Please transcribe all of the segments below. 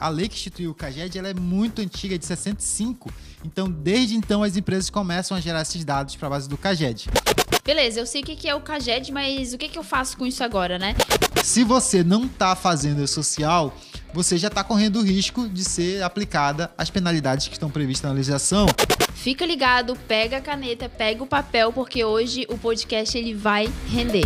A lei que instituiu o CAGED ela é muito antiga, é de 65. Então, desde então, as empresas começam a gerar esses dados para a base do CAGED. Beleza, eu sei o que é o CAGED, mas o que eu faço com isso agora, né? Se você não está fazendo social, você já está correndo o risco de ser aplicada as penalidades que estão previstas na legislação. Fica ligado, pega a caneta, pega o papel, porque hoje o podcast ele vai render.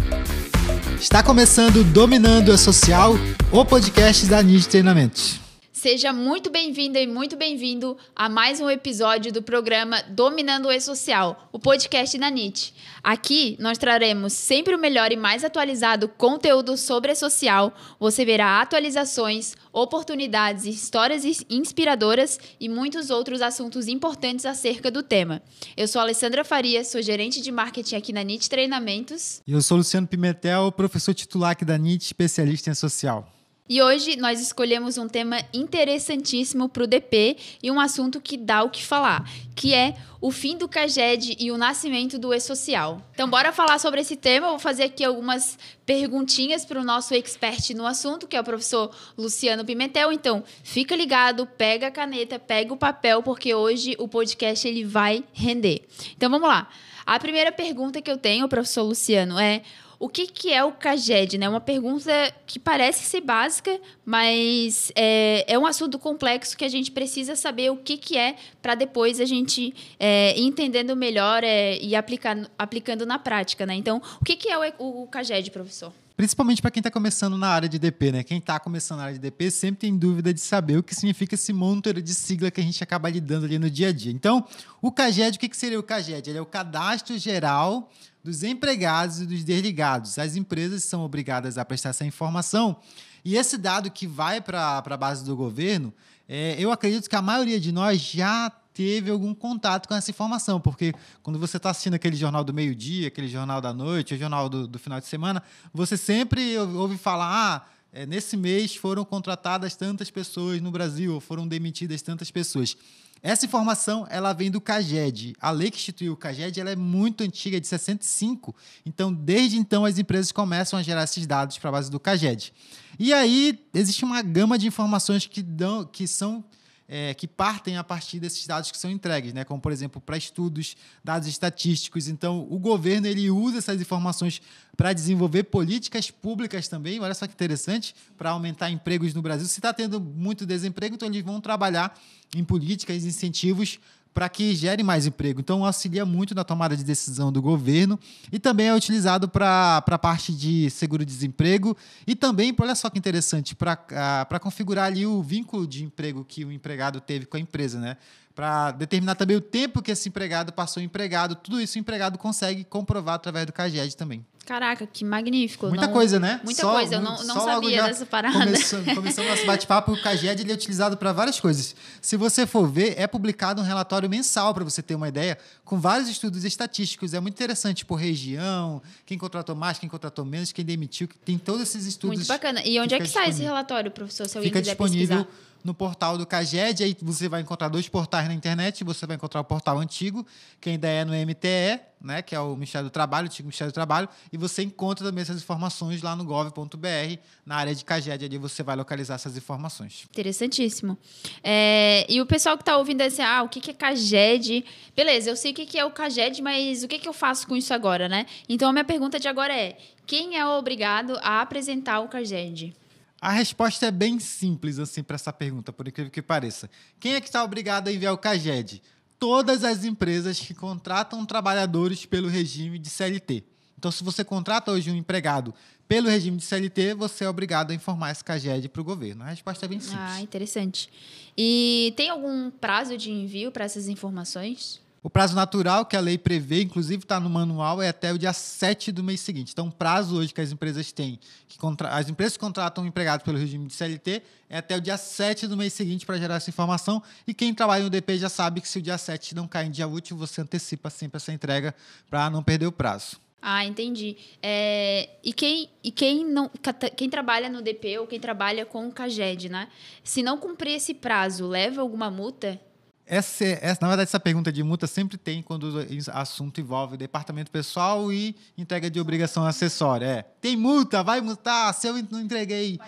Está começando Dominando a Social, o podcast da NID Treinamentos. Seja muito bem-vinda e muito bem-vindo a mais um episódio do programa Dominando o E-Social, o podcast da NIT. Aqui nós traremos sempre o melhor e mais atualizado conteúdo sobre a social. Você verá atualizações, oportunidades, histórias inspiradoras e muitos outros assuntos importantes acerca do tema. Eu sou Alessandra Faria, sou gerente de marketing aqui na NIT Treinamentos. E eu sou Luciano Pimentel, professor titular aqui da NIT, especialista em social. E hoje nós escolhemos um tema interessantíssimo para o DP e um assunto que dá o que falar, que é o fim do CAGED e o nascimento do E-Social. Então, bora falar sobre esse tema. Eu vou fazer aqui algumas perguntinhas para o nosso expert no assunto, que é o professor Luciano Pimentel. Então, fica ligado, pega a caneta, pega o papel, porque hoje o podcast ele vai render. Então, vamos lá. A primeira pergunta que eu tenho, professor Luciano, é o que, que é o CAGED? Né? Uma pergunta que parece ser básica, mas é, é um assunto complexo que a gente precisa saber o que, que é para depois a gente é, entendendo melhor é, e aplicando, aplicando na prática. Né? Então, o que, que é o, o CAGED, professor? Principalmente para quem está começando na área de DP, né? Quem está começando na área de DP sempre tem dúvida de saber o que significa esse monte de sigla que a gente acaba lidando ali no dia a dia. Então, o CAGED, o que, que seria o CAGED? Ele é o Cadastro Geral dos empregados e dos desligados. As empresas são obrigadas a prestar essa informação. E esse dado que vai para a base do governo, é, eu acredito que a maioria de nós já teve algum contato com essa informação, porque quando você está assistindo aquele jornal do meio-dia, aquele jornal da noite, o jornal do, do, final de semana, você sempre ouve falar: ah, é, nesse mês foram contratadas tantas pessoas no Brasil, ou foram demitidas tantas pessoas. Essa informação ela vem do CAGED. A lei que instituiu o CAGED ela é muito antiga, é de 65. Então, desde então, as empresas começam a gerar esses dados para a base do CAGED. E aí, existe uma gama de informações que, dão, que são é, que partem a partir desses dados que são entregues, né? como, por exemplo, para estudos, dados estatísticos. Então, o governo ele usa essas informações para desenvolver políticas públicas também. Olha só que interessante, para aumentar empregos no Brasil. Se está tendo muito desemprego, então eles vão trabalhar em políticas, incentivos para que gere mais emprego. Então, auxilia muito na tomada de decisão do governo e também é utilizado para a parte de seguro-desemprego e também, olha só que interessante, para uh, configurar ali o vínculo de emprego que o empregado teve com a empresa, né? Para determinar também o tempo que esse empregado passou empregado. Tudo isso o empregado consegue comprovar através do CAGED também. Caraca, que magnífico. Muita não, coisa, né? Muita só, coisa, eu não, não sabia dessa parada. Começando, começando nosso bate-papo, o CAGED ele é utilizado para várias coisas. Se você for ver, é publicado um relatório mensal, para você ter uma ideia, com vários estudos estatísticos. É muito interessante por região, quem contratou mais, quem contratou menos, quem demitiu, tem todos esses estudos. Muito bacana. E onde é que sai esse relatório, professor, se alguém fica quiser disponível pesquisar? No portal do CAGED, aí você vai encontrar dois portais na internet, você vai encontrar o portal antigo, que ainda é no MTE, né, que é o Ministério do Trabalho, o antigo Ministério do Trabalho, e você encontra também essas informações lá no gov.br, na área de CAGED, ali você vai localizar essas informações. Interessantíssimo. É, e o pessoal que está ouvindo assim, ah, o que é CAGED? Beleza, eu sei o que é o CAGED, mas o que eu faço com isso agora, né? Então, a minha pergunta de agora é, quem é obrigado a apresentar o CAGED? A resposta é bem simples assim para essa pergunta, por incrível que pareça. Quem é que está obrigado a enviar o CAGED? Todas as empresas que contratam trabalhadores pelo regime de CLT. Então, se você contrata hoje um empregado pelo regime de CLT, você é obrigado a informar esse CAGED para o governo. A resposta é bem simples. Ah, interessante. E tem algum prazo de envio para essas informações? O prazo natural que a lei prevê, inclusive está no manual, é até o dia 7 do mês seguinte. Então, o prazo hoje que as empresas têm, que contra... as empresas que contratam empregados pelo regime de CLT, é até o dia 7 do mês seguinte para gerar essa informação. E quem trabalha no DP já sabe que se o dia 7 não cair em dia útil, você antecipa sempre essa entrega para não perder o prazo. Ah, entendi. É, e quem, e quem, não, quem trabalha no DP ou quem trabalha com o CAGED, né? Se não cumprir esse prazo, leva alguma multa? Essa, essa, na verdade, essa pergunta de multa sempre tem quando o assunto envolve departamento pessoal e entrega de obrigação acessória. É, tem multa, vai multar, se eu não entreguei,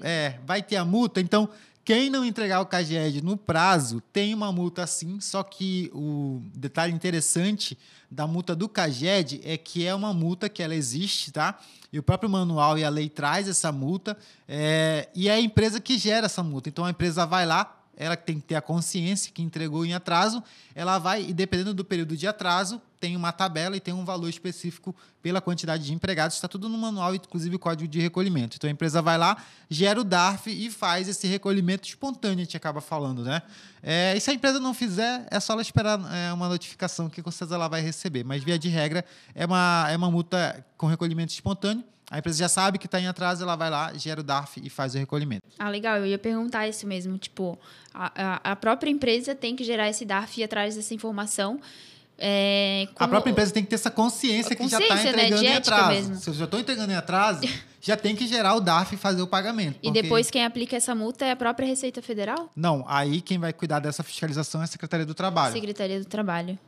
é, vai ter a multa. Então, Quem não entregar o CAGED no prazo tem uma multa sim, só que o detalhe interessante da multa do CAGED é que é uma multa que ela existe, tá? E o próprio manual e a lei traz essa multa, é, e é a empresa que gera essa multa. Então a empresa vai lá, ela tem que ter a consciência que entregou em atraso, ela vai, e dependendo do período de atraso, tem uma tabela e tem um valor específico pela quantidade de empregados, está tudo no manual, inclusive o código de recolhimento. Então a empresa vai lá, gera o DARF e faz esse recolhimento espontâneo, a gente acaba falando, né? É, e se a empresa não fizer, é só ela esperar é, uma notificação que com certeza ela vai receber. Mas, via de regra, é uma, é uma multa com recolhimento espontâneo a empresa já sabe que está em atraso, ela vai lá, gera o DARF e faz o recolhimento. Ah, legal. Eu ia perguntar isso mesmo. Tipo, a, a própria empresa tem que gerar esse DARF e ir atrás dessa informação. É, a própria empresa tem que ter essa consciência, consciência que já está entregando né? em atraso. Mesmo. Se eu já estou entregando em atraso, já tem que gerar o DARF e fazer o pagamento. Porque... E depois quem aplica essa multa é a própria Receita Federal? Não, aí quem vai cuidar dessa fiscalização é a Secretaria do Trabalho. Secretaria do Trabalho.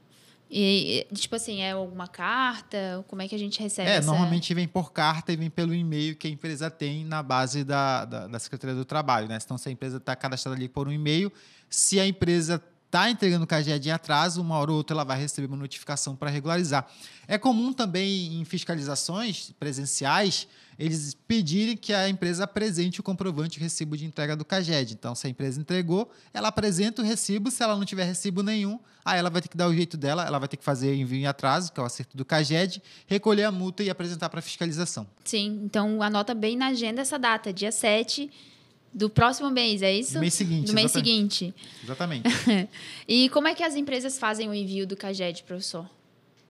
E, tipo assim, é alguma carta? Como é que a gente recebe? É, essa... normalmente vem por carta e vem pelo e-mail que a empresa tem na base da, da, da Secretaria do Trabalho, né? Então, se a empresa está cadastrada ali por um e-mail, se a empresa está entregando o CAGED em atraso, uma hora ou outra ela vai receber uma notificação para regularizar. É comum também em fiscalizações presenciais eles pedirem que a empresa apresente o comprovante de recibo de entrega do CAGED. Então, se a empresa entregou, ela apresenta o recibo. Se ela não tiver recibo nenhum, aí ela vai ter que dar o jeito dela, ela vai ter que fazer envio em atraso, que é o acerto do CAGED, recolher a multa e apresentar para fiscalização. Sim, então anota bem na agenda essa data, dia 7 do próximo mês, é isso? Do mês seguinte. Do mês seguinte. Exatamente. e como é que as empresas fazem o envio do CAGED, professor?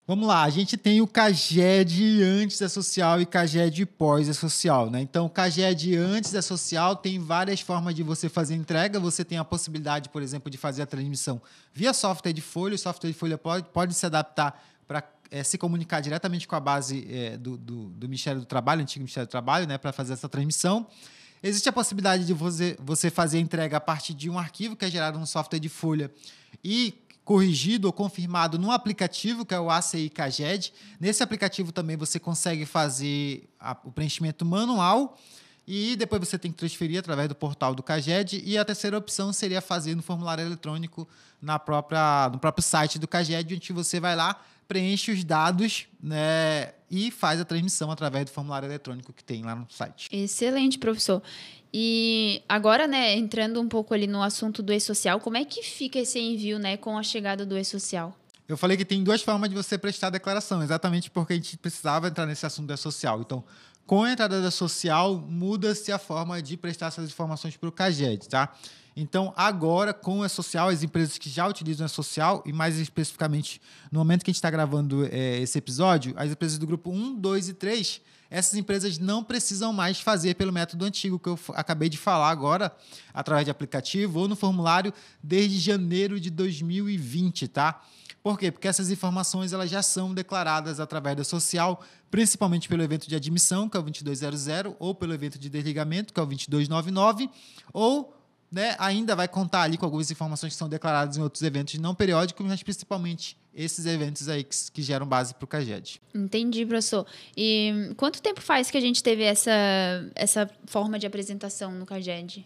Vamos lá, a gente tem o CAGED antes da social e CAGED pós da social, né? Então, o CAGED antes da social tem várias formas de você fazer entrega. Você tem a possibilidade, por exemplo, de fazer a transmissão via software de folha. O software de folha pode, pode se adaptar para é, se comunicar diretamente com a base é, do, do, do, Ministério do Trabalho, antigo Ministério do Trabalho, né, para fazer essa transmissão. Existe a possibilidade de você, você fazer a entrega a partir de um arquivo que é gerado no software de folha e corrigido ou confirmado no aplicativo, que é o ACI CAGED. Nesse aplicativo também você consegue fazer a, o preenchimento manual e depois você tem que transferir através do portal do CAGED. E a terceira opção seria fazer no formulário eletrônico na própria, no próprio site do CAGED, onde você vai lá, preenche os dados né, e faz a transmissão através do formulário eletrônico que tem lá no site. Excelente, professor. E agora, né, entrando um pouco ali no assunto do e-social, como é que fica esse envio, né, com a chegada do e-social? Eu falei que tem duas formas de você prestar a declaração, exatamente porque a gente precisava entrar nesse assunto do e-social. Então, com a entrada da social, muda-se a forma de prestar essas informações para o CAGED, tá? Então, agora, com a social, as empresas que já utilizam a social, e mais especificamente no momento que a gente está gravando é, esse episódio, as empresas do grupo 1, 2 e 3, essas empresas não precisam mais fazer pelo método antigo que eu acabei de falar agora, através de aplicativo ou no formulário, desde janeiro de 2020, tá? Por quê? Porque essas informações elas já são declaradas através da social, principalmente pelo evento de admissão, que é o 2200, ou pelo evento de desligamento, que é o 2299, ou né, ainda vai contar ali com algumas informações que são declaradas em outros eventos não periódicos, mas principalmente esses eventos aí que, que geram base para o CAGED. Entendi, professor. E quanto tempo faz que a gente teve essa, essa forma de apresentação no CAGED?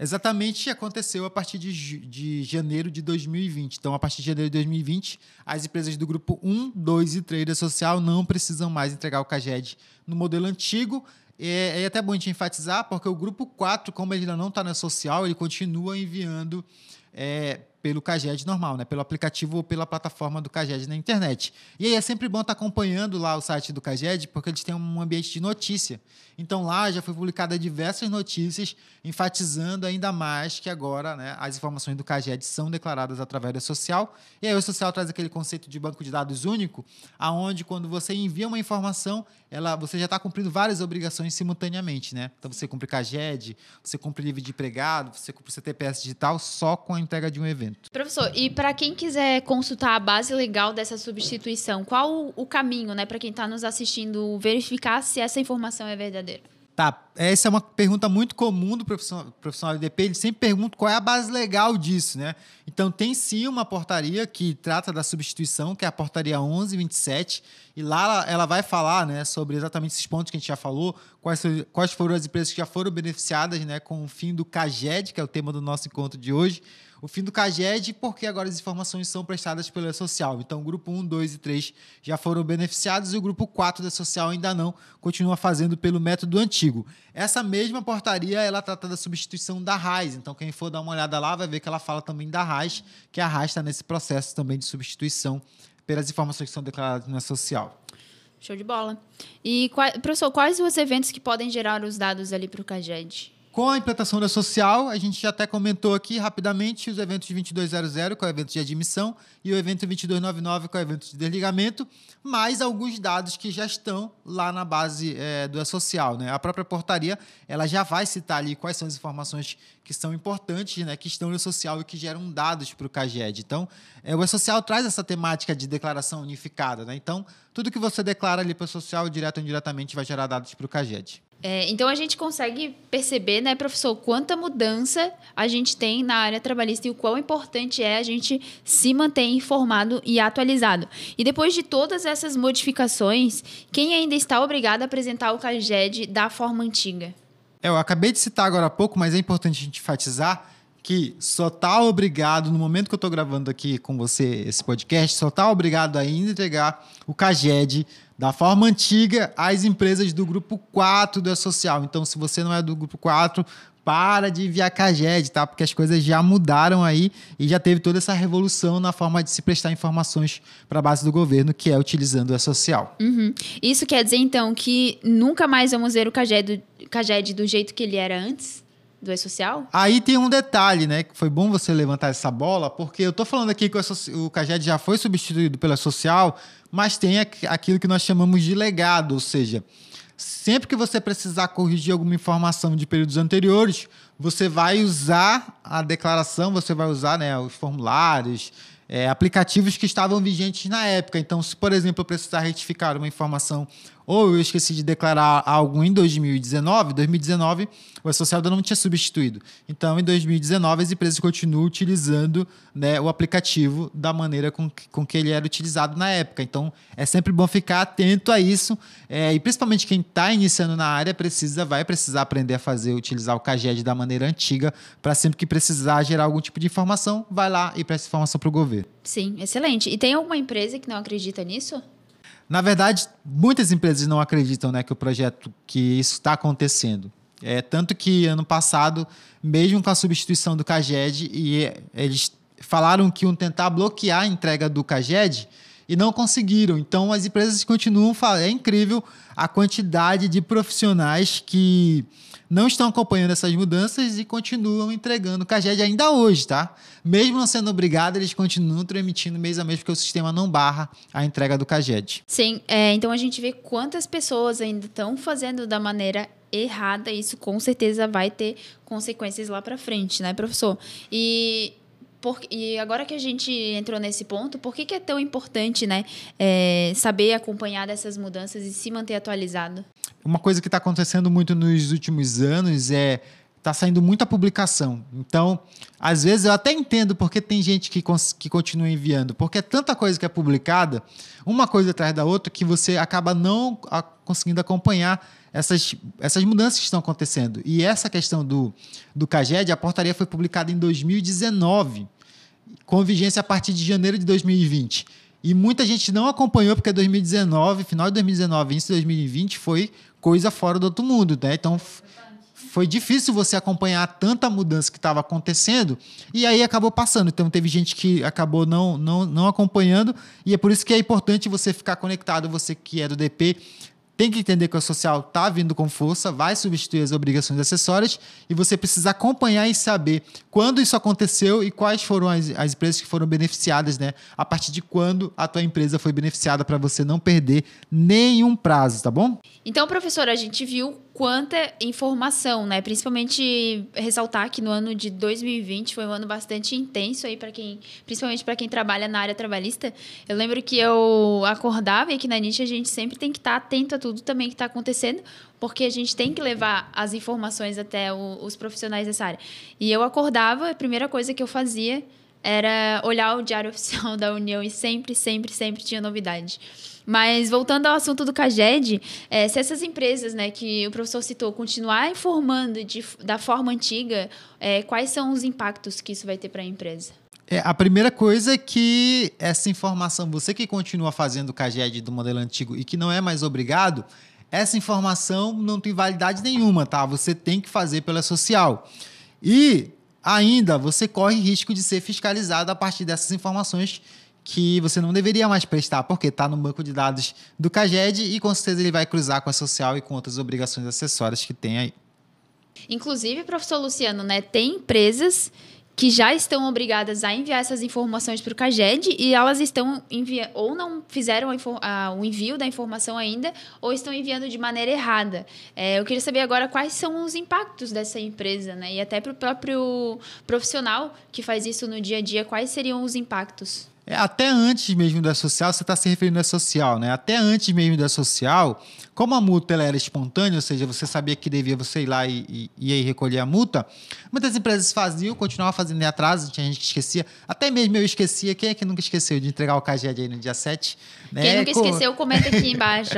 Exatamente aconteceu a partir de, de janeiro de 2020. Então, a partir de janeiro de 2020, as empresas do grupo 1, 2 e 3 da social não precisam mais entregar o CAGED no modelo antigo, é, é até bom a gente enfatizar, porque o grupo 4, como ele ainda não está na social, ele continua enviando é, pelo CAGED normal, né? pelo aplicativo ou pela plataforma do CAGED na internet. E aí é sempre bom estar tá acompanhando lá o site do CAGED, porque eles têm um ambiente de notícia. Então lá já foi publicada diversas notícias enfatizando ainda mais que agora né, as informações do CAGED são declaradas através da social. E aí o social traz aquele conceito de banco de dados único, aonde quando você envia uma informação, ela, você já está cumprindo várias obrigações simultaneamente. Né? Então você cumpre CAGED, você cumpre livre de empregado, você cumpre CTPS digital só com a entrega de um evento momento. Professor, e para quem quiser consultar a base legal dessa substituição, qual o caminho, né, para quem está nos assistindo, verificar se essa informação é verdadeira? Tá. essa é uma pergunta muito comum do profissional, profissional de DP. Ele sempre pergunta qual é a base legal disso, né? Então, tem sim uma portaria que trata da substituição, que é a portaria 1127, e lá ela vai falar né, sobre exatamente esses pontos que a gente já falou, quais, quais foram as empresas que já foram beneficiadas né, com o fim do CAGED, que é o tema do nosso encontro de hoje, o fim do CAGED, porque agora as informações são prestadas pelo E-Social. Então, o grupo 1, 2 e 3 já foram beneficiados e o grupo 4 da social ainda não, continua fazendo pelo método antigo. Essa mesma portaria, ela trata da substituição da RAIS. Então, quem for dar uma olhada lá vai ver que ela fala também da RAIS, que a RAIS está nesse processo também de substituição pelas informações que são declaradas no E-Social. Show de bola. E, professor, quais os eventos que podem gerar os dados ali para o CAGED? Com a implantação da social, a gente já até comentou aqui rapidamente os eventos de 2200, que é o evento de admissão, e o evento 2299, que é o evento de desligamento, mais alguns dados que já estão lá na base é, do E-Social. Né? A própria portaria ela já vai citar ali quais são as informações que são importantes, né, que estão no social e que geram dados para o CAGED. Então, é, o E-Social traz essa temática de declaração unificada. Né? Então, tudo que você declara ali para o social, direto ou indiretamente, vai gerar dados para o CAGED. É, então a gente consegue perceber, né, professor, quanta mudança a gente tem na área trabalhista e o quão importante é a gente se manter informado e atualizado. E depois de todas essas modificações, quem ainda está obrigado a apresentar o CAGED da forma antiga? É, eu acabei de citar agora há pouco, mas é importante a gente enfatizar que só está obrigado, no momento que eu estou gravando aqui com você esse podcast, só está obrigado a entregar o CAGED da forma antiga às empresas do grupo 4 do social. Então, se você não é do grupo 4, para de enviar CAGED, tá? Porque as coisas já mudaram aí e já teve toda essa revolução na forma de se prestar informações para a base do governo, que é utilizando a social. Uhum. Isso quer dizer, então, que nunca mais vamos ver o CAGED, CAGED do jeito que ele era antes? Do E-Social? Aí tem um detalhe, né? Que foi bom você levantar essa bola, porque eu tô falando aqui que o CAGED já foi substituído pela Social, mas tem aquilo que nós chamamos de legado, ou seja, sempre que você precisar corrigir alguma informação de períodos anteriores, você vai usar a declaração, você vai usar né, os formulários, é, aplicativos que estavam vigentes na época. Então, se, por exemplo, eu precisar retificar uma informação ou eu esqueci de declarar algo em 2019, 2019 o social não tinha substituído. Então, em 2019, as empresas continuam utilizando né, o aplicativo da maneira com que, com que ele era utilizado na época. Então, é sempre bom ficar atento a isso. É, e principalmente quem está iniciando na área precisa, vai precisar aprender a fazer, utilizar o CAGED da maneira antiga, para sempre que precisar gerar algum tipo de informação, vai lá e presta informação para o governo. Sim, excelente. E tem alguma empresa que não acredita nisso? Na verdade, muitas empresas não acreditam né, que o projeto, que isso está acontecendo. É, tanto que ano passado, mesmo com a substituição do CAGED, e eles falaram que iam tentar bloquear a entrega do CAGED e não conseguiram. Então as empresas continuam falando. É incrível a quantidade de profissionais que não estão acompanhando essas mudanças e continuam entregando CAGED ainda hoje, tá? Mesmo não sendo obrigado, eles continuam transmitindo mês a mês, porque o sistema não barra a entrega do CAGED. Sim, é, então a gente vê quantas pessoas ainda estão fazendo da maneira errada, isso com certeza vai ter consequências lá para frente, né, professor? E por, e agora que a gente entrou nesse ponto, por que, que é tão importante né, é, saber acompanhar dessas mudanças e se manter atualizado? Uma coisa que está acontecendo muito nos últimos anos é está saindo muita publicação. Então, às vezes eu até entendo porque tem gente que, que continua enviando, porque é tanta coisa que é publicada, uma coisa atrás da outra, que você acaba não a, conseguindo acompanhar essas, essas mudanças que estão acontecendo. E essa questão do, do CAGED, a portaria foi publicada em 2019, com vigência a partir de janeiro de 2020. E muita gente não acompanhou, porque 2019, final de 2019, início de 2020, foi coisa fora do outro mundo, né? Então foi difícil você acompanhar tanta mudança que estava acontecendo e aí acabou passando. Então teve gente que acabou não, não, não acompanhando e é por isso que é importante você ficar conectado, você que é do DP, tem que entender que o social está vindo com força, vai substituir as obrigações acessórias e você precisa acompanhar e saber quando isso aconteceu e quais foram as, as empresas que foram beneficiadas, né? A partir de quando a tua empresa foi beneficiada para você não perder nenhum prazo, tá bom? Então, professor, a gente viu quanta informação, né? Principalmente ressaltar que no ano de 2020 foi um ano bastante intenso aí para quem, principalmente para quem trabalha na área trabalhista. Eu lembro que eu acordava e aqui na NIT a gente sempre tem que estar tá atento a tudo também que está acontecendo, porque a gente tem que levar as informações até o, os profissionais dessa área. E eu acordava, a primeira coisa que eu fazia era olhar o diário oficial da União e sempre, sempre, sempre tinha novidade. Mas voltando ao assunto do CAGED, é, se essas empresas né, que o professor citou continuar informando de, da forma antiga, é, quais são os impactos que isso vai ter para a empresa? É, a primeira coisa é que essa informação, você que continua fazendo o CAGED do modelo antigo e que não é mais obrigado, essa informação não tem validade nenhuma, tá? Você tem que fazer pela social. E ainda você corre risco de ser fiscalizado a partir dessas informações que você não deveria mais prestar, porque está no banco de dados do CAGED e com certeza ele vai cruzar com a social e com outras obrigações acessórias que tem aí. Inclusive, professor Luciano, né, tem empresas que já estão obrigadas a enviar essas informações para o CAGED e elas estão enviando, ou não fizeram a, o envio da informação ainda, ou estão enviando de maneira errada. É, eu queria saber agora quais são os impactos dessa empresa, né? E até para o próprio profissional que faz isso no dia a dia, quais seriam os impactos? É, até antes mesmo da social, você está se referindo à social, né? Até antes mesmo da social, como a multa ela era espontânea, ou seja, você sabia que devia você ir lá e, e, e recolher a multa, muitas empresas faziam, continuavam fazendo em atraso, tinha gente que esquecia. Até mesmo eu esquecia. Quem é que nunca esqueceu de entregar o CAGED aí no dia 7? Né? Quem nunca esqueceu, comenta aqui embaixo.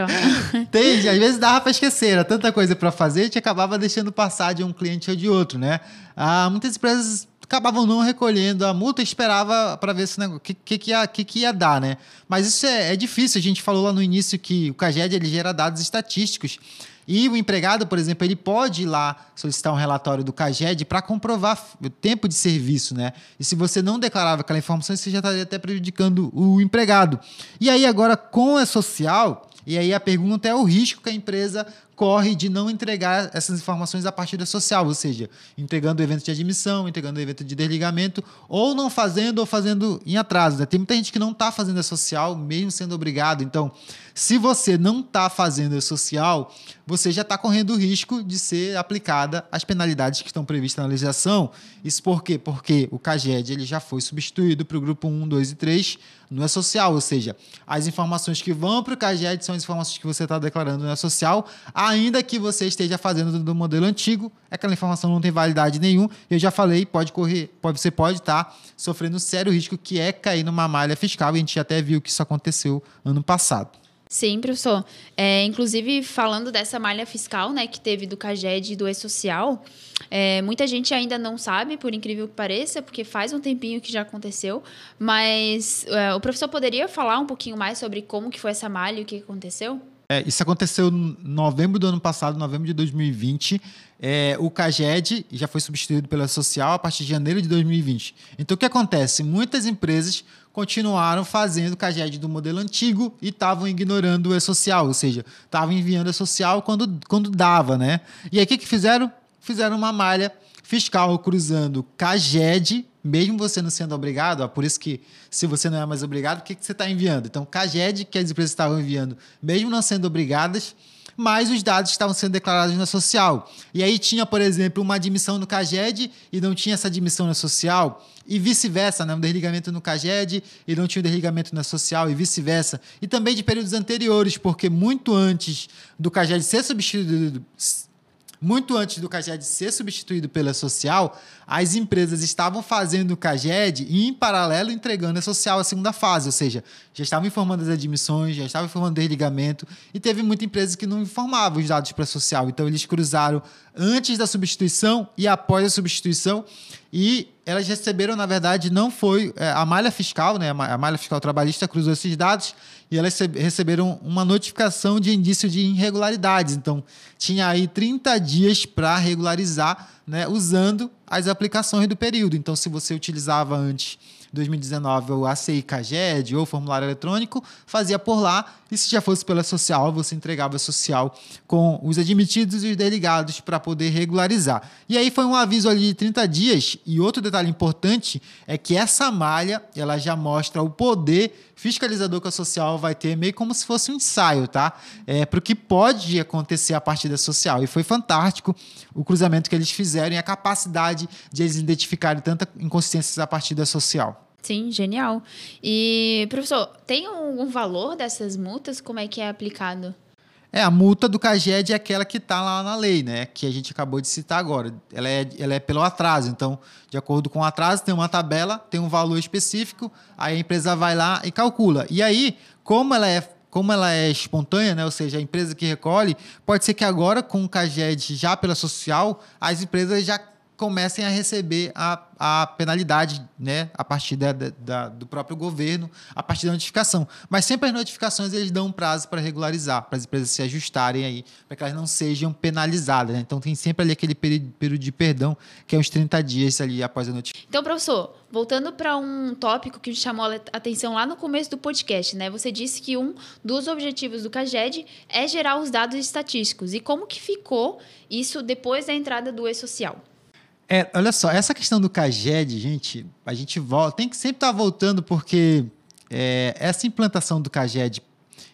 Entende? Às vezes dava para esquecer, era tanta coisa para fazer, a gente acabava deixando passar de um cliente ou de outro, né? Ah, muitas empresas acabavam não recolhendo a multa e esperava para ver se o que, que, que, ia, que, que ia dar, né? Mas isso é, é difícil. A gente falou lá no início que o CAGED ele gera dados estatísticos. E o empregado, por exemplo, ele pode ir lá solicitar um relatório do CAGED para comprovar o tempo de serviço, né? E se você não declarava aquela informação, você já estaria até prejudicando o empregado. E aí, agora, com a social, e aí a pergunta é o risco que a empresa corre de não entregar essas informações a partir da social, ou seja, entregando o evento de admissão, entregando o evento de desligamento, ou não fazendo ou fazendo em atraso. Né? Tem muita gente que não está fazendo a social, mesmo sendo obrigado. Então, se você não está fazendo a social, você já está correndo o risco de ser aplicada as penalidades que estão previstas na legislação. Isso por quê? Porque o CAGED ele já foi substituído para o grupo 1, 2 e 3 no E-Social, ou seja, as informações que vão para o CAGED são as informações que você está declarando no E-Social, ainda que você esteja fazendo do modelo antigo, aquela informação não tem validade nenhuma. Eu já falei, pode correr, pode, você pode estar tá sofrendo sério risco que é cair numa malha fiscal, e a gente até viu que isso aconteceu ano passado. Sim, professor. É, inclusive, falando dessa malha fiscal né, que teve do CAGED e do E-Social, é, muita gente ainda não sabe, por incrível que pareça, porque faz um tempinho que já aconteceu, mas é, o professor poderia falar um pouquinho mais sobre como que foi essa malha e o que aconteceu? É, isso aconteceu em novembro do ano passado, novembro de 2020. É, o CAGED já foi substituído pela Social a partir de janeiro de 2020. Então, o que acontece? Muitas empresas continuaram fazendo o CAGED do modelo antigo e estavam ignorando o E-Social, ou seja, estavam enviando o E-Social quando, quando dava, né? E aí, o que, que fizeram? Fizeram uma malha fiscal cruzando CAGED mesmo você não sendo obrigado, ó, por isso que se você não é mais obrigado, o que, que você está enviando? Então, CAGED, que as empresas estavam enviando, mesmo não sendo obrigadas, mas os dados estavam sendo declarados na social. E aí tinha, por exemplo, uma admissão no CAGED e não tinha essa admissão na social, e vice-versa, né? um desligamento no CAGED e não tinha um desligamento na social, e vice-versa. E também de períodos anteriores, porque muito antes do CAGED ser substituído, muito antes do CAGED ser substituído pela social, as empresas estavam fazendo o CAGED e, em paralelo, entregando a social a segunda fase, ou seja, já estavam informando as admissões, já estavam informando o desligamento, e teve muita empresa que não informava os dados para a social. Então, eles cruzaram antes da substituição e após a substituição, e elas receberam, na verdade, não foi é, a malha fiscal, né? A malha fiscal trabalhista cruzou esses dados e elas receberam uma notificação de indício de irregularidades. Então, tinha aí 30 dias para regularizar, né, usando as aplicações do período. Então, se você utilizava antes 2019 o ACI CAGED ou formulário eletrônico, fazia por lá, e se já fosse pela social, você entregava a social com os admitidos e os delegados para poder regularizar. E aí foi um aviso ali de 30 dias, e outro detalhe importante é que essa malha, ela já mostra o poder fiscalizador que a social vai ter, meio como se fosse um ensaio, tá? É, para o que pode acontecer a partir da social. E foi fantástico o cruzamento que eles fizeram e a capacidade de eles identificarem tanta inconsciência a partir da social. Sim, genial. E, professor, tem algum valor dessas multas? Como é que é aplicado? É, a multa do CAGED é aquela que está lá na lei, né? Que a gente acabou de citar agora. Ela é, ela é pelo atraso. Então, de acordo com o atraso, tem uma tabela, tem um valor específico, aí a empresa vai lá e calcula. E aí, como ela é como ela é espontânea, né? ou seja, a empresa que recolhe, pode ser que agora, com o CAGED já pela social, as empresas já comecem a receber a, a penalidade né, a partir da, da, do próprio governo, a partir da notificação. Mas sempre as notificações eles dão um prazo para regularizar, para as empresas se ajustarem aí, para que elas não sejam penalizadas. Né? Então tem sempre ali aquele período, de perdão, que é uns 30 dias ali após a notificação. Então, professor, voltando para um tópico que chamou a atenção lá no começo do podcast, né? Você disse que um dos objetivos do CAGED é gerar os dados estatísticos. E como que ficou isso depois da entrada do e-social? É, olha só, essa questão do CAGED, gente, a gente volta, tem que sempre estar tá voltando, porque é, essa implantação do CAGED,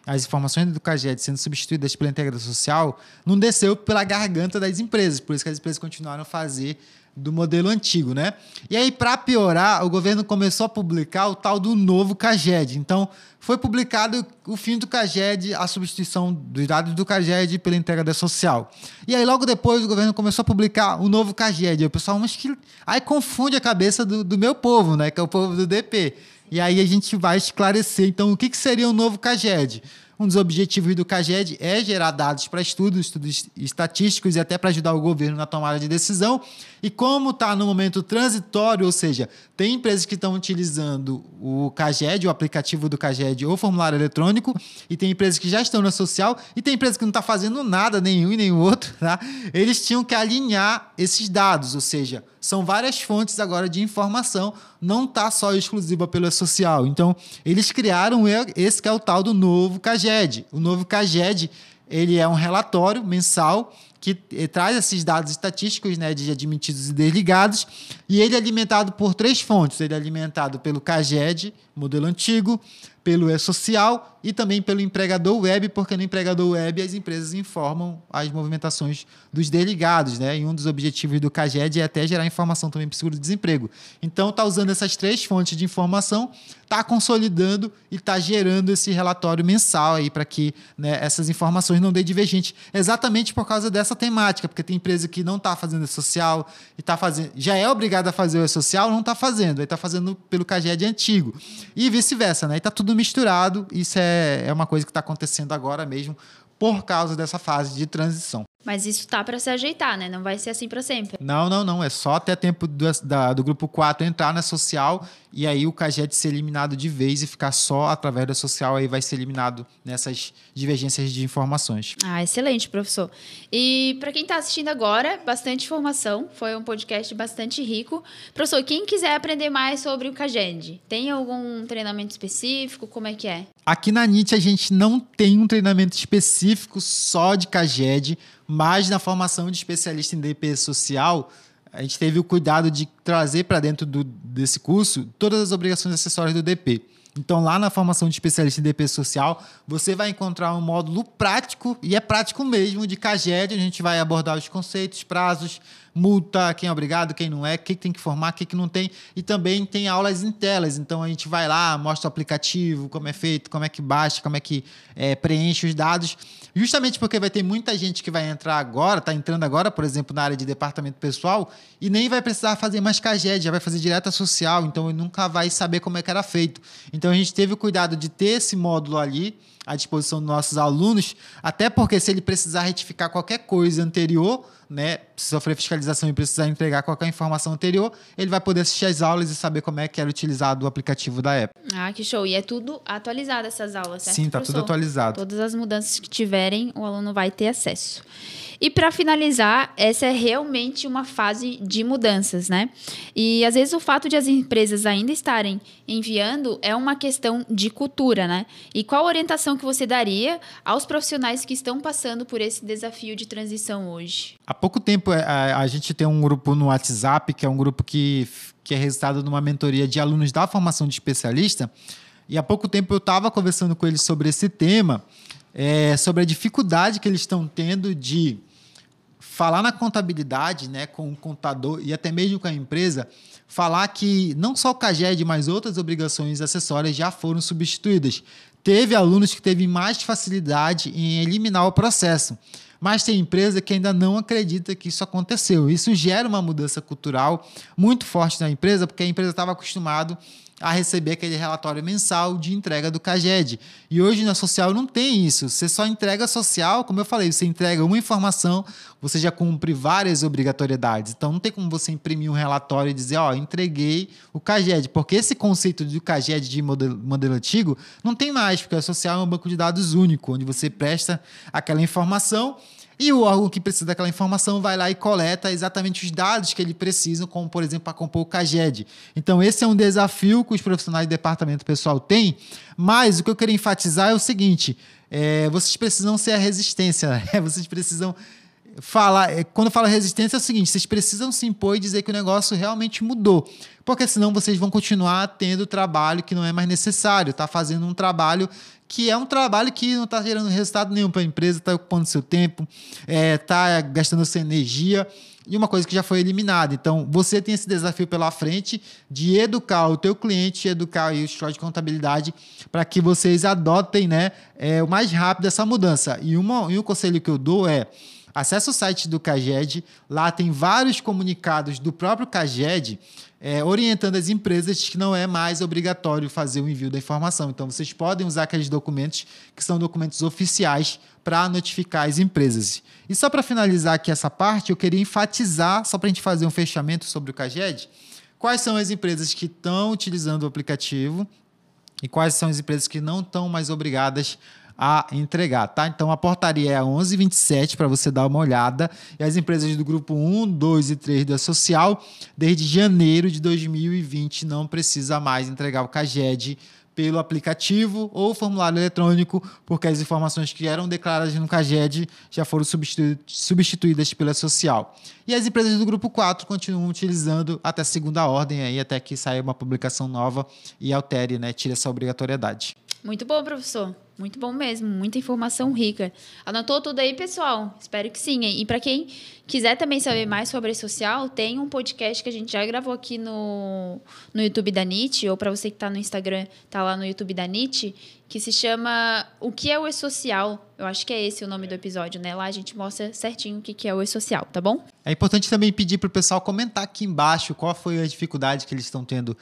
as informações do CAGED sendo substituídas pela integração social, não desceu pela garganta das empresas, por isso que as empresas continuaram a fazer do modelo antigo, né? E aí, para piorar, o governo começou a publicar o tal do novo CAGED. Então, foi publicado o fim do CAGED, a substituição dos dados do CAGED pela entrega social. E aí, logo depois, o governo começou a publicar o novo CAGED. O pessoal, mas que. Aí confunde a cabeça do, do meu povo, né? Que é o povo do DP. E aí a gente vai esclarecer, então, o que, que seria o novo CAGED. Um dos objetivos do CAGED é gerar dados para estudos, estudos estatísticos e até para ajudar o governo na tomada de decisão. E como está no momento transitório, ou seja, tem empresas que estão utilizando o CAGED, o aplicativo do CAGED ou formulário eletrônico, e tem empresas que já estão na social, e tem empresas que não estão tá fazendo nada, nenhum e nem outro, tá? Eles tinham que alinhar esses dados, ou seja, são várias fontes agora de informação, não está só exclusiva pelo social. Então, eles criaram esse que é o tal do novo CAGED. O novo CAGED ele é um relatório mensal que traz esses dados estatísticos né, de admitidos e desligados, e ele é alimentado por três fontes. Ele é alimentado pelo CAGED, modelo antigo, pelo e-social e também pelo empregador web, porque no empregador web as empresas informam as movimentações dos desligados, né? E um dos objetivos do CAGED é até gerar informação também para o seguro-desemprego. Então, está usando essas três fontes de informação, está consolidando e está gerando esse relatório mensal aí para que né, essas informações não dê divergente, exatamente por causa dessa temática, porque tem empresa que não está fazendo e-social e está fazendo, já é obrigada a fazer o e-social, não está fazendo, aí está fazendo pelo CAGED antigo e vice-versa, né? E está tudo misturado. Isso é, é uma coisa que está acontecendo agora mesmo por causa dessa fase de transição. Mas isso tá para se ajeitar, né? Não vai ser assim para sempre. Não, não, não. É só até tempo do, da, do grupo 4 entrar na social e aí o CAGED ser eliminado de vez e ficar só através da social, aí vai ser eliminado nessas divergências de informações. Ah, excelente, professor. E para quem está assistindo agora, bastante informação. Foi um podcast bastante rico. Professor, quem quiser aprender mais sobre o CAGED, tem algum treinamento específico? Como é que é? Aqui na NIT a gente não tem um treinamento específico só de CAGED, mas na formação de especialista em DP social, a gente teve o cuidado de trazer para dentro do, desse curso todas as obrigações acessórias do DP. Então, lá na formação de especialista em DP social, você vai encontrar um módulo prático, e é prático mesmo, de CAGED, a gente vai abordar os conceitos, prazos, multa, quem é obrigado, quem não é, o que tem que formar, o que não tem. E também tem aulas em telas. Então a gente vai lá, mostra o aplicativo, como é feito, como é que baixa, como é que é, preenche os dados. Justamente porque vai ter muita gente que vai entrar agora, está entrando agora, por exemplo, na área de departamento pessoal, e nem vai precisar fazer mais CAGED, já vai fazer direta social, então nunca vai saber como é que era feito. Então a gente teve o cuidado de ter esse módulo ali à disposição dos nossos alunos, até porque se ele precisar retificar qualquer coisa anterior, né, se sofrer fiscalização e precisar entregar qualquer informação anterior, ele vai poder assistir às aulas e saber como é que era utilizado o aplicativo da Apple. Ah, que show. E é tudo atualizado essas aulas, certo? Sim, está tudo atualizado. Todas as mudanças que tiverem, o aluno vai ter acesso. E para finalizar, essa é realmente uma fase de mudanças, né? E às vezes o fato de as empresas ainda estarem enviando é uma questão de cultura, né? E qual orientação que você daria aos profissionais que estão passando por esse desafio de transição hoje? Há pouco tempo a, é, a gente tem um grupo no WhatsApp, que é um grupo que, que é resultado de uma mentoria de alunos da formação de especialista. E há pouco tempo eu estava conversando com eles sobre esse tema é, sobre a dificuldade que eles estão tendo de falar na contabilidade, né, com o contador e até mesmo com a empresa, falar que não só o CAGED, mas outras obrigações acessórias já foram substituídas. Teve alunos que teve mais facilidade em eliminar o processo, mas tem empresa que ainda não acredita que isso aconteceu. Isso gera uma mudança cultural muito forte na empresa, porque a empresa estava acostumado a receber aquele relatório mensal de entrega do CAGED. E hoje na social não tem isso. Você só entrega social, como eu falei, você entrega uma informação, você já cumpre várias obrigatoriedades. Então não tem como você imprimir um relatório e dizer, ó, oh, entreguei o CAGED, porque esse conceito do CAGED de modelo, modelo antigo não tem mais, porque a social é um banco de dados único, onde você presta aquela informação e o órgão que precisa daquela informação vai lá e coleta exatamente os dados que ele precisa, como, por exemplo, para compor o CAGED. Então, esse é um desafio que os profissionais do departamento pessoal têm, mas o que eu queria enfatizar é o seguinte: é, vocês precisam ser a resistência, né? vocês precisam falar. É, quando eu falo resistência, é o seguinte: vocês precisam se impor e dizer que o negócio realmente mudou. Porque senão vocês vão continuar tendo trabalho que não é mais necessário, tá fazendo um trabalho que é um trabalho que não está gerando resultado nenhum para a empresa, está ocupando seu tempo, está é, tá gastando sua energia e uma coisa que já foi eliminada. Então, você tem esse desafio pela frente de educar o teu cliente, educar o escritório de contabilidade para que vocês adotem né, é, o mais rápido essa mudança. E, uma, e um conselho que eu dou é acesse o site do CAGED, lá tem vários comunicados do próprio CAGED é, orientando as empresas que não é mais obrigatório fazer o envio da informação. Então, vocês podem usar aqueles documentos que são documentos oficiais para notificar as empresas. E só para finalizar aqui essa parte, eu queria enfatizar, só para a gente fazer um fechamento sobre o CAGED, quais são as empresas que estão utilizando o aplicativo e quais são as empresas que não estão mais obrigadas a entregar, tá? Então a portaria é a 1127 para você dar uma olhada. E as empresas do grupo 1, 2 e 3 da Social, desde janeiro de 2020 não precisa mais entregar o CAGED pelo aplicativo ou formulário eletrônico, porque as informações que eram declaradas no CAGED já foram substituídas pela social. E as empresas do grupo 4 continuam utilizando até segunda ordem, aí, até que saia uma publicação nova e altere, né, tire essa obrigatoriedade. Muito bom, professor. Muito bom mesmo, muita informação rica. Anotou tudo aí, pessoal? Espero que sim. E para quem quiser também saber mais sobre social, tem um podcast que a gente já gravou aqui no, no YouTube da NIT, ou para você que está no Instagram, tá lá no YouTube da NIT, que se chama O que é o E-Social? Eu acho que é esse o nome do episódio, né? Lá a gente mostra certinho o que é o E-Social, tá bom? É importante também pedir para o pessoal comentar aqui embaixo qual foi a dificuldade que eles estão tendo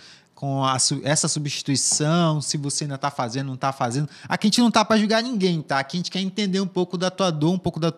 com a, essa substituição, se você ainda está fazendo, não está fazendo. Aqui a gente não está para julgar ninguém, tá? Aqui a gente quer entender um pouco da tua dor, um pouco da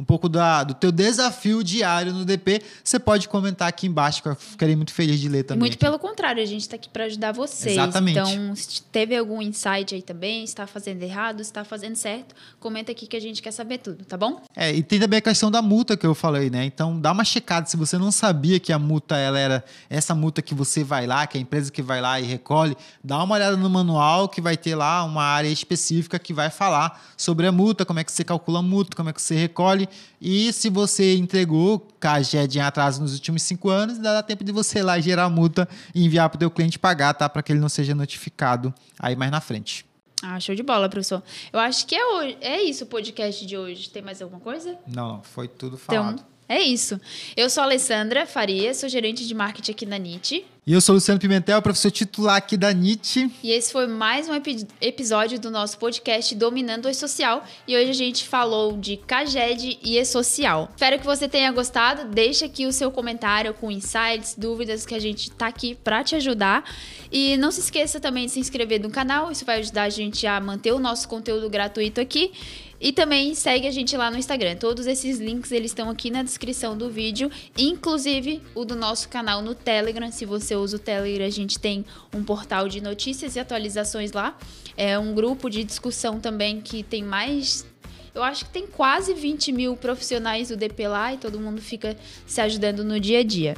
um pouco da, do teu desafio diário no DP, você pode comentar aqui embaixo, que eu ficarei muito feliz de ler também. Muito aqui. pelo contrário, a gente está aqui para ajudar vocês. Exatamente. Então, se teve algum insight aí também, está fazendo errado, está fazendo certo, comenta aqui que a gente quer saber tudo, tá bom? É, e tem também a questão da multa que eu falei, né? Então, dá uma checada. Se você não sabia que a multa ela era essa multa que você vai lá, que é a empresa que vai lá e recolhe, dá uma olhada no manual que vai ter lá uma área específica que vai falar sobre a multa, como é que você calcula a multa, como é que você recolhe e se você entregou CAGED em atraso nos últimos cinco anos, dá tempo de você ir lá gerar a multa e enviar para o teu cliente pagar, tá? Para que ele não seja notificado aí mais na frente. Ah, show de bola, professor. Eu acho que é, hoje, é isso o podcast de hoje. Tem mais alguma coisa? Não. Foi tudo então, falado. Então, é isso. Eu sou a Alessandra Faria, sou gerente de marketing aqui na NIT. E eu sou Luciano Pimentel, professor titular aqui da NIT. E esse foi mais um epi episódio do nosso podcast Dominando o E-Social. E hoje a gente falou de CAGED e E-Social. Espero que você tenha gostado. Deixa aqui o seu comentário com insights, dúvidas, que a gente tá aqui para te ajudar. E não se esqueça também de se inscrever no canal. Isso vai ajudar a gente a manter o nosso conteúdo gratuito aqui. E também segue a gente lá no Instagram. Todos esses links eles estão aqui na descrição do vídeo, inclusive o do nosso canal no Telegram. Se você usa o Telegram, a gente tem um portal de notícias e atualizações lá. É um grupo de discussão também que tem mais Eu acho que tem quase 20 mil profissionais do DP lá e todo mundo fica se ajudando no dia a dia.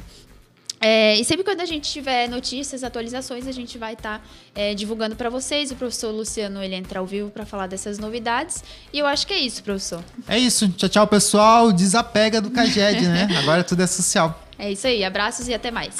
É, e sempre quando a gente tiver notícias, atualizações, a gente vai estar tá, é, divulgando para vocês. O professor Luciano ele entra ao vivo para falar dessas novidades. E eu acho que é isso, professor. É isso. Tchau, tchau, pessoal. Desapega do Caged, né? Agora tudo é social. É isso aí. Abraços e até mais.